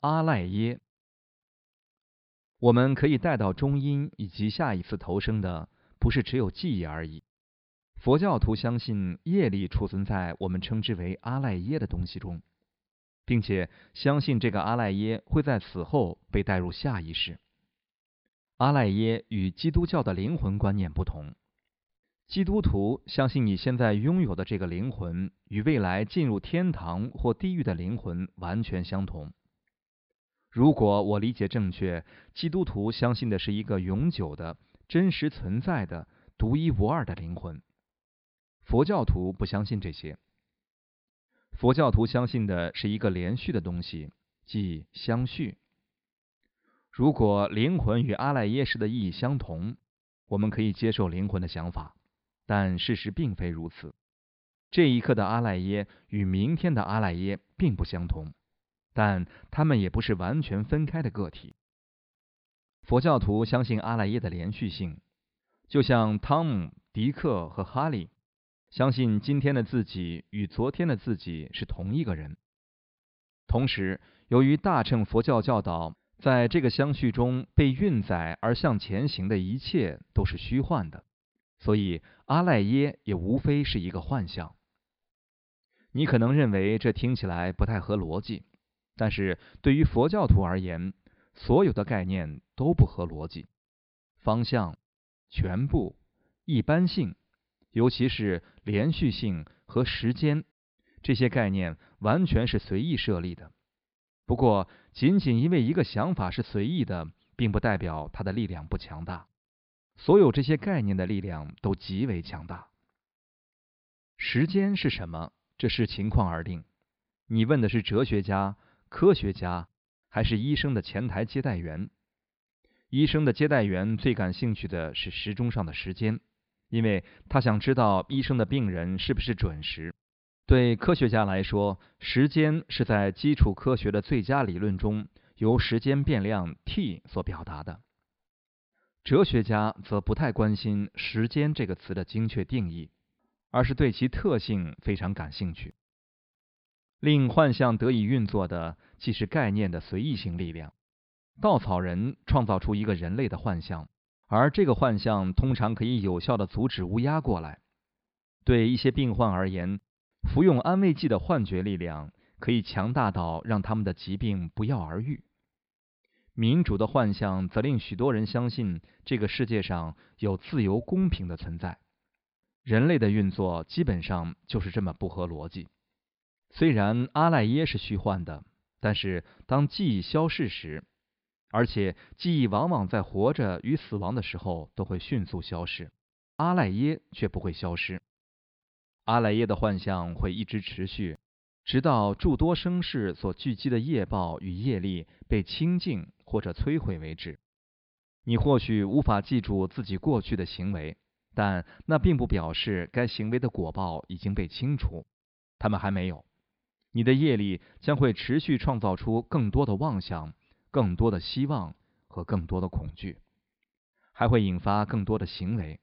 阿赖耶。我们可以带到中阴以及下一次投生的，不是只有记忆而已。佛教徒相信业力储存在我们称之为阿赖耶的东西中，并且相信这个阿赖耶会在死后被带入下一世。阿赖耶与基督教的灵魂观念不同。基督徒相信你现在拥有的这个灵魂与未来进入天堂或地狱的灵魂完全相同。如果我理解正确，基督徒相信的是一个永久的、真实存在的、独一无二的灵魂。佛教徒不相信这些。佛教徒相信的是一个连续的东西，即相续。如果灵魂与阿赖耶识的意义相同，我们可以接受灵魂的想法，但事实并非如此。这一刻的阿赖耶与明天的阿赖耶并不相同。但他们也不是完全分开的个体。佛教徒相信阿赖耶的连续性，就像汤姆、迪克和哈利相信今天的自己与昨天的自己是同一个人。同时，由于大乘佛教教导，在这个相续中被运载而向前行的一切都是虚幻的，所以阿赖耶也无非是一个幻象。你可能认为这听起来不太合逻辑。但是对于佛教徒而言，所有的概念都不合逻辑。方向、全部、一般性，尤其是连续性和时间，这些概念完全是随意设立的。不过，仅仅因为一个想法是随意的，并不代表它的力量不强大。所有这些概念的力量都极为强大。时间是什么？这视情况而定。你问的是哲学家。科学家还是医生的前台接待员？医生的接待员最感兴趣的是时钟上的时间，因为他想知道医生的病人是不是准时。对科学家来说，时间是在基础科学的最佳理论中由时间变量 t 所表达的。哲学家则不太关心“时间”这个词的精确定义，而是对其特性非常感兴趣。令幻象得以运作的，既是概念的随意性力量。稻草人创造出一个人类的幻象，而这个幻象通常可以有效的阻止乌鸦过来。对一些病患而言，服用安慰剂的幻觉力量可以强大到让他们的疾病不药而愈。民主的幻象则令许多人相信这个世界上有自由公平的存在。人类的运作基本上就是这么不合逻辑。虽然阿赖耶是虚幻的，但是当记忆消逝时，而且记忆往往在活着与死亡的时候都会迅速消失，阿赖耶却不会消失。阿赖耶的幻象会一直持续，直到诸多生世所聚集的业报与业力被清净或者摧毁为止。你或许无法记住自己过去的行为，但那并不表示该行为的果报已经被清除，他们还没有。你的业力将会持续创造出更多的妄想、更多的希望和更多的恐惧，还会引发更多的行为。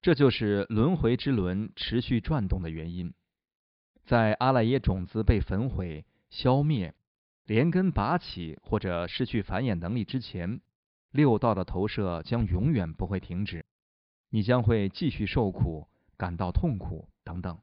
这就是轮回之轮持续转动的原因。在阿赖耶种子被焚毁、消灭、连根拔起或者失去繁衍能力之前，六道的投射将永远不会停止。你将会继续受苦、感到痛苦等等。